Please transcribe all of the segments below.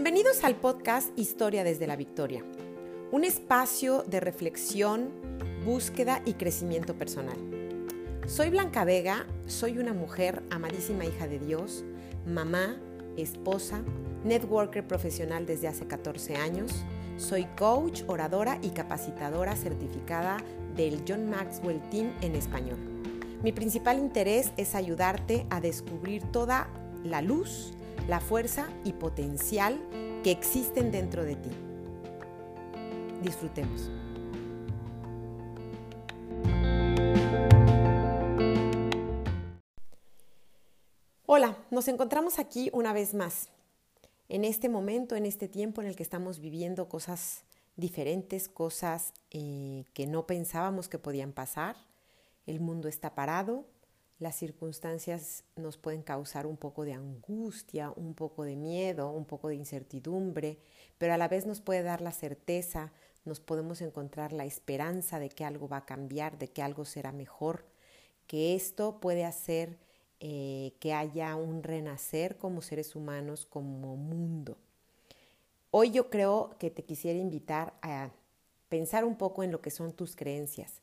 Bienvenidos al podcast Historia desde la Victoria, un espacio de reflexión, búsqueda y crecimiento personal. Soy Blanca Vega, soy una mujer amadísima hija de Dios, mamá, esposa, networker profesional desde hace 14 años, soy coach, oradora y capacitadora certificada del John Maxwell Team en español. Mi principal interés es ayudarte a descubrir toda la luz, la fuerza y potencial que existen dentro de ti. Disfrutemos. Hola, nos encontramos aquí una vez más. En este momento, en este tiempo en el que estamos viviendo cosas diferentes, cosas eh, que no pensábamos que podían pasar. El mundo está parado, las circunstancias nos pueden causar un poco de angustia, un poco de miedo, un poco de incertidumbre, pero a la vez nos puede dar la certeza, nos podemos encontrar la esperanza de que algo va a cambiar, de que algo será mejor, que esto puede hacer eh, que haya un renacer como seres humanos, como mundo. Hoy yo creo que te quisiera invitar a pensar un poco en lo que son tus creencias.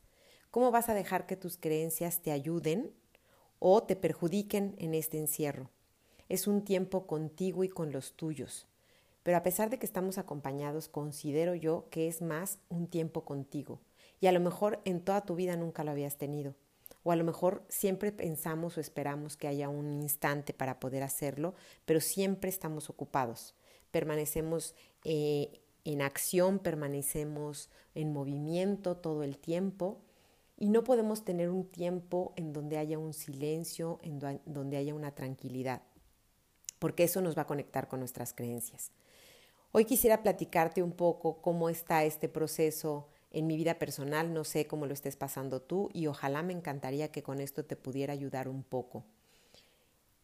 ¿Cómo vas a dejar que tus creencias te ayuden o te perjudiquen en este encierro. Es un tiempo contigo y con los tuyos. Pero a pesar de que estamos acompañados, considero yo que es más un tiempo contigo. Y a lo mejor en toda tu vida nunca lo habías tenido. O a lo mejor siempre pensamos o esperamos que haya un instante para poder hacerlo, pero siempre estamos ocupados. Permanecemos eh, en acción, permanecemos en movimiento todo el tiempo y no podemos tener un tiempo en donde haya un silencio, en donde haya una tranquilidad, porque eso nos va a conectar con nuestras creencias. Hoy quisiera platicarte un poco cómo está este proceso en mi vida personal, no sé cómo lo estés pasando tú y ojalá me encantaría que con esto te pudiera ayudar un poco.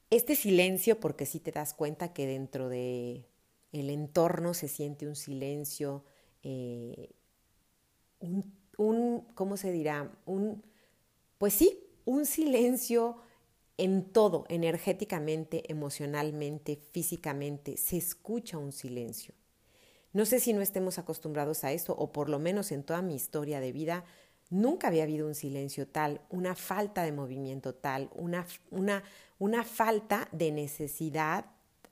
Este silencio, porque si te das cuenta que dentro de el entorno se siente un silencio, eh, un un, ¿cómo se dirá? Un, pues sí, un silencio en todo, energéticamente, emocionalmente, físicamente, se escucha un silencio. No sé si no estemos acostumbrados a esto, o por lo menos en toda mi historia de vida, nunca había habido un silencio tal, una falta de movimiento tal, una, una, una falta de necesidad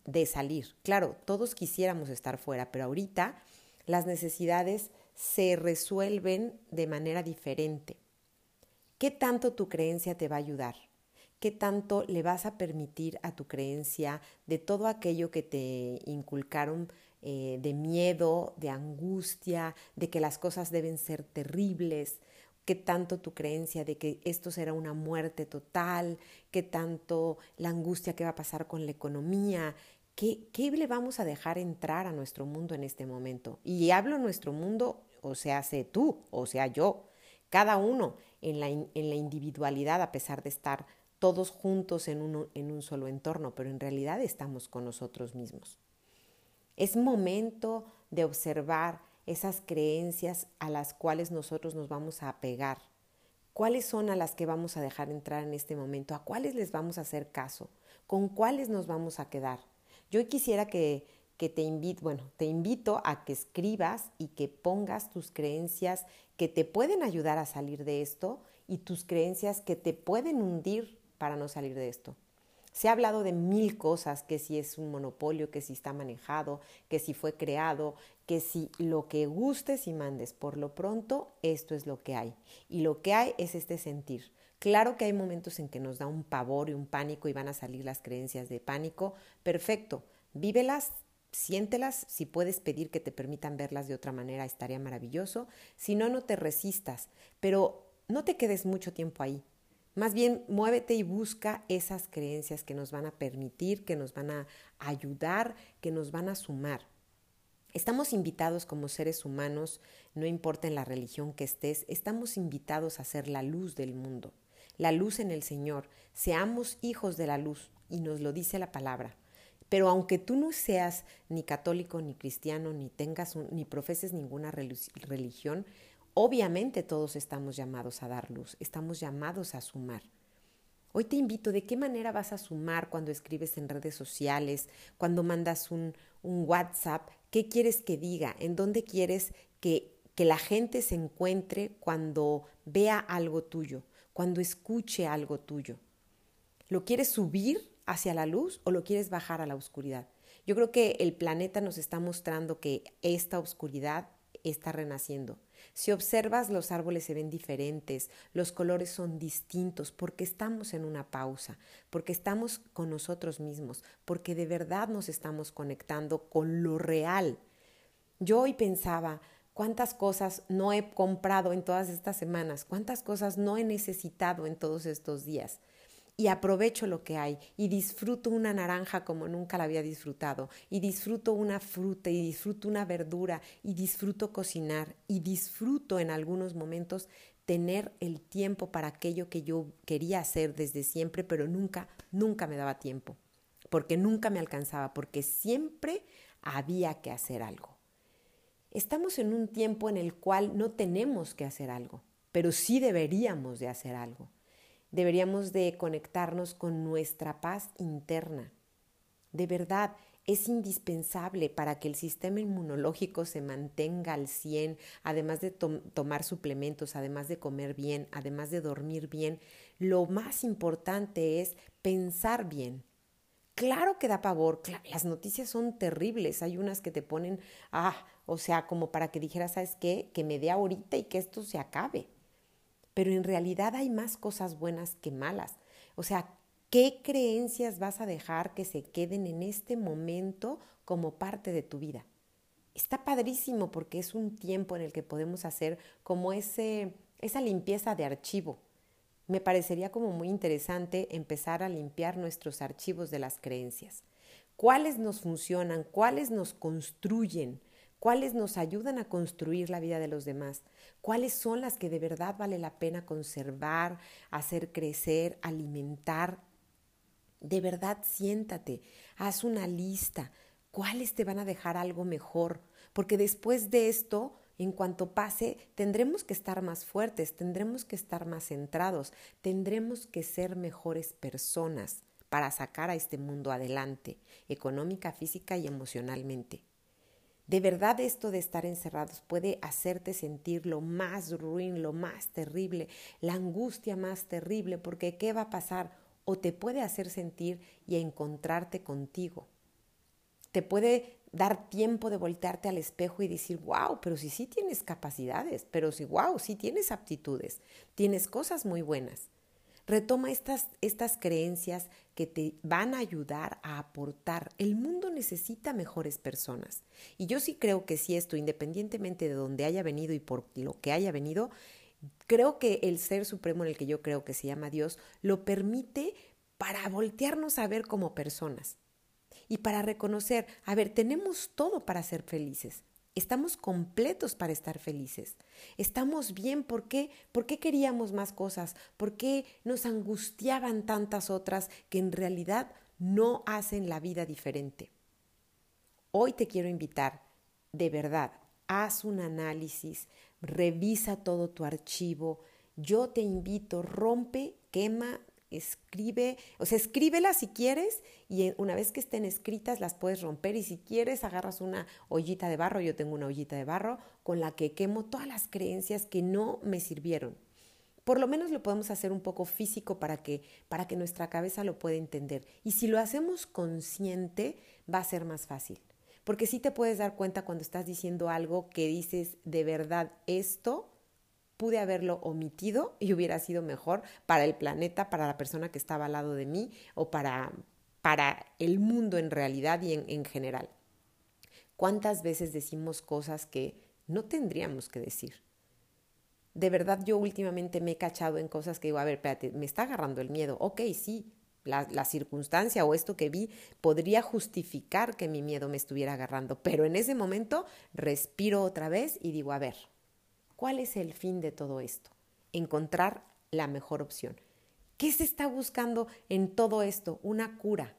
de salir. Claro, todos quisiéramos estar fuera, pero ahorita las necesidades se resuelven de manera diferente. ¿Qué tanto tu creencia te va a ayudar? ¿Qué tanto le vas a permitir a tu creencia de todo aquello que te inculcaron eh, de miedo, de angustia, de que las cosas deben ser terribles? ¿Qué tanto tu creencia de que esto será una muerte total? ¿Qué tanto la angustia que va a pasar con la economía? ¿Qué, ¿Qué le vamos a dejar entrar a nuestro mundo en este momento? Y hablo nuestro mundo o sea, sé tú, o sea yo, cada uno en la, en la individualidad, a pesar de estar todos juntos en un, en un solo entorno, pero en realidad estamos con nosotros mismos. Es momento de observar esas creencias a las cuales nosotros nos vamos a apegar. ¿Cuáles son a las que vamos a dejar entrar en este momento? ¿A cuáles les vamos a hacer caso? ¿Con cuáles nos vamos a quedar? Yo quisiera que que te invito, bueno, te invito a que escribas y que pongas tus creencias que te pueden ayudar a salir de esto y tus creencias que te pueden hundir para no salir de esto. Se ha hablado de mil cosas, que si es un monopolio, que si está manejado, que si fue creado, que si lo que gustes y mandes. Por lo pronto, esto es lo que hay. Y lo que hay es este sentir. Claro que hay momentos en que nos da un pavor y un pánico y van a salir las creencias de pánico. Perfecto. Vívelas, siéntelas, si puedes pedir que te permitan verlas de otra manera, estaría maravilloso. Si no, no te resistas, pero no te quedes mucho tiempo ahí. Más bien, muévete y busca esas creencias que nos van a permitir, que nos van a ayudar, que nos van a sumar. Estamos invitados como seres humanos, no importa en la religión que estés, estamos invitados a ser la luz del mundo, la luz en el Señor. Seamos hijos de la luz, y nos lo dice la palabra. Pero aunque tú no seas ni católico, ni cristiano, ni tengas ni profeses ninguna religión, obviamente todos estamos llamados a dar luz, estamos llamados a sumar. Hoy te invito de qué manera vas a sumar cuando escribes en redes sociales, cuando mandas un, un WhatsApp, qué quieres que diga, en dónde quieres que, que la gente se encuentre cuando vea algo tuyo, cuando escuche algo tuyo. ¿Lo quieres subir hacia la luz o lo quieres bajar a la oscuridad? Yo creo que el planeta nos está mostrando que esta oscuridad está renaciendo. Si observas, los árboles se ven diferentes, los colores son distintos, porque estamos en una pausa, porque estamos con nosotros mismos, porque de verdad nos estamos conectando con lo real. Yo hoy pensaba, cuántas cosas no he comprado en todas estas semanas, cuántas cosas no he necesitado en todos estos días y aprovecho lo que hay y disfruto una naranja como nunca la había disfrutado y disfruto una fruta y disfruto una verdura y disfruto cocinar y disfruto en algunos momentos tener el tiempo para aquello que yo quería hacer desde siempre, pero nunca, nunca me daba tiempo, porque nunca me alcanzaba, porque siempre había que hacer algo. Estamos en un tiempo en el cual no tenemos que hacer algo, pero sí deberíamos de hacer algo. Deberíamos de conectarnos con nuestra paz interna. De verdad, es indispensable para que el sistema inmunológico se mantenga al 100, además de tomar suplementos, además de comer bien, además de dormir bien. Lo más importante es pensar bien. Claro que da pavor, las noticias son terribles, hay unas que te ponen, ah, o sea, como para que dijeras, ¿sabes qué? Que me dé ahorita y que esto se acabe pero en realidad hay más cosas buenas que malas. O sea, ¿qué creencias vas a dejar que se queden en este momento como parte de tu vida? Está padrísimo porque es un tiempo en el que podemos hacer como ese, esa limpieza de archivo. Me parecería como muy interesante empezar a limpiar nuestros archivos de las creencias. ¿Cuáles nos funcionan? ¿Cuáles nos construyen? Cuáles nos ayudan a construir la vida de los demás, cuáles son las que de verdad vale la pena conservar, hacer crecer, alimentar. De verdad siéntate, haz una lista, cuáles te van a dejar algo mejor, porque después de esto, en cuanto pase, tendremos que estar más fuertes, tendremos que estar más centrados, tendremos que ser mejores personas para sacar a este mundo adelante, económica, física y emocionalmente. De verdad esto de estar encerrados puede hacerte sentir lo más ruin, lo más terrible, la angustia más terrible, porque ¿qué va a pasar? O te puede hacer sentir y encontrarte contigo. Te puede dar tiempo de voltearte al espejo y decir, wow, pero si sí tienes capacidades, pero si, wow, sí tienes aptitudes, tienes cosas muy buenas. Retoma estas, estas creencias que te van a ayudar a aportar. El mundo necesita mejores personas. Y yo sí creo que si esto, independientemente de dónde haya venido y por lo que haya venido, creo que el ser supremo en el que yo creo que se llama Dios lo permite para voltearnos a ver como personas y para reconocer, a ver, tenemos todo para ser felices. Estamos completos para estar felices. Estamos bien. ¿Por qué? ¿Por qué queríamos más cosas? ¿Por qué nos angustiaban tantas otras que en realidad no hacen la vida diferente? Hoy te quiero invitar, de verdad, haz un análisis, revisa todo tu archivo. Yo te invito, rompe, quema, escribe, o sea, escríbelas si quieres y una vez que estén escritas las puedes romper y si quieres agarras una ollita de barro, yo tengo una ollita de barro con la que quemo todas las creencias que no me sirvieron. Por lo menos lo podemos hacer un poco físico para que, para que nuestra cabeza lo pueda entender. Y si lo hacemos consciente, va a ser más fácil. Porque sí te puedes dar cuenta cuando estás diciendo algo que dices de verdad esto pude haberlo omitido y hubiera sido mejor para el planeta, para la persona que estaba al lado de mí o para, para el mundo en realidad y en, en general. ¿Cuántas veces decimos cosas que no tendríamos que decir? De verdad yo últimamente me he cachado en cosas que digo, a ver, espérate, me está agarrando el miedo. Ok, sí, la, la, circunstancia o esto que vi podría justificar que mi miedo me estuviera agarrando, pero en ese momento respiro otra vez y digo, a ver, ¿Cuál es el fin de todo esto? Encontrar la mejor opción. ¿Qué se está buscando en todo esto? Una cura.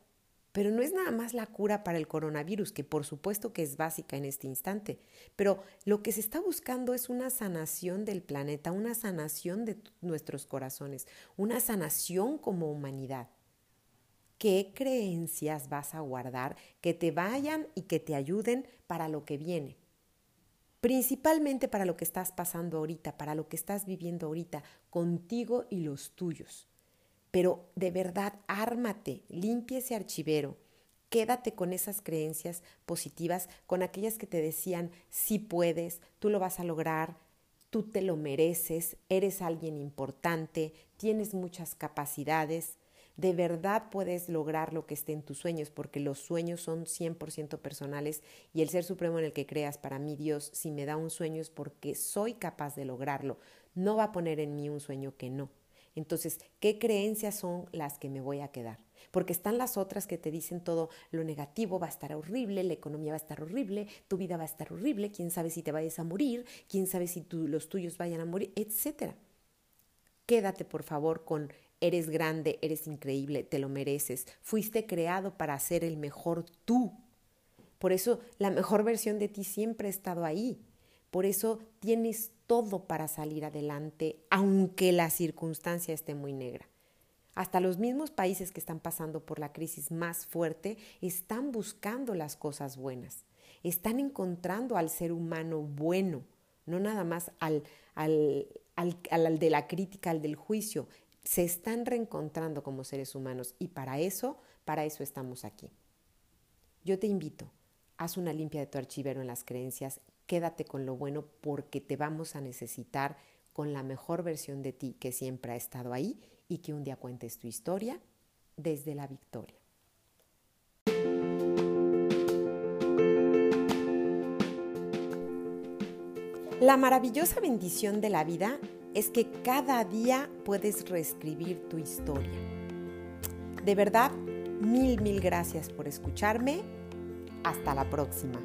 Pero no es nada más la cura para el coronavirus, que por supuesto que es básica en este instante, pero lo que se está buscando es una sanación del planeta, una sanación de nuestros corazones, una sanación como humanidad. ¿Qué creencias vas a guardar que te vayan y que te ayuden para lo que viene? Principalmente para lo que estás pasando ahorita, para lo que estás viviendo ahorita, contigo y los tuyos. Pero de verdad, ármate, limpia ese archivero, quédate con esas creencias positivas, con aquellas que te decían, sí puedes, tú lo vas a lograr, tú te lo mereces, eres alguien importante, tienes muchas capacidades, de verdad puedes lograr lo que esté en tus sueños, porque los sueños son 100% personales y el ser supremo en el que creas, para mí Dios, si me da un sueño es porque soy capaz de lograrlo, no va a poner en mí un sueño que no. Entonces, ¿qué creencias son las que me voy a quedar? Porque están las otras que te dicen todo lo negativo va a estar horrible, la economía va a estar horrible, tu vida va a estar horrible, quién sabe si te vayas a morir, quién sabe si los tuyos vayan a morir, etcétera. Quédate, por favor, con eres grande, eres increíble, te lo mereces, fuiste creado para ser el mejor tú. Por eso la mejor versión de ti siempre ha estado ahí. Por eso tienes todo para salir adelante, aunque la circunstancia esté muy negra. Hasta los mismos países que están pasando por la crisis más fuerte están buscando las cosas buenas, están encontrando al ser humano bueno, no nada más al, al, al, de la crítica, al del juicio. Se están reencontrando como seres humanos y para eso, para eso estamos aquí. Yo te invito, haz una limpia de tu archivero en las creencias quédate con lo bueno porque te vamos a necesitar con la mejor versión de ti que siempre ha estado ahí y que un día cuentes tu historia desde la victoria. La maravillosa bendición de la vida es que cada día puedes reescribir tu historia. De verdad, mil, mil gracias por escucharme. Hasta la próxima.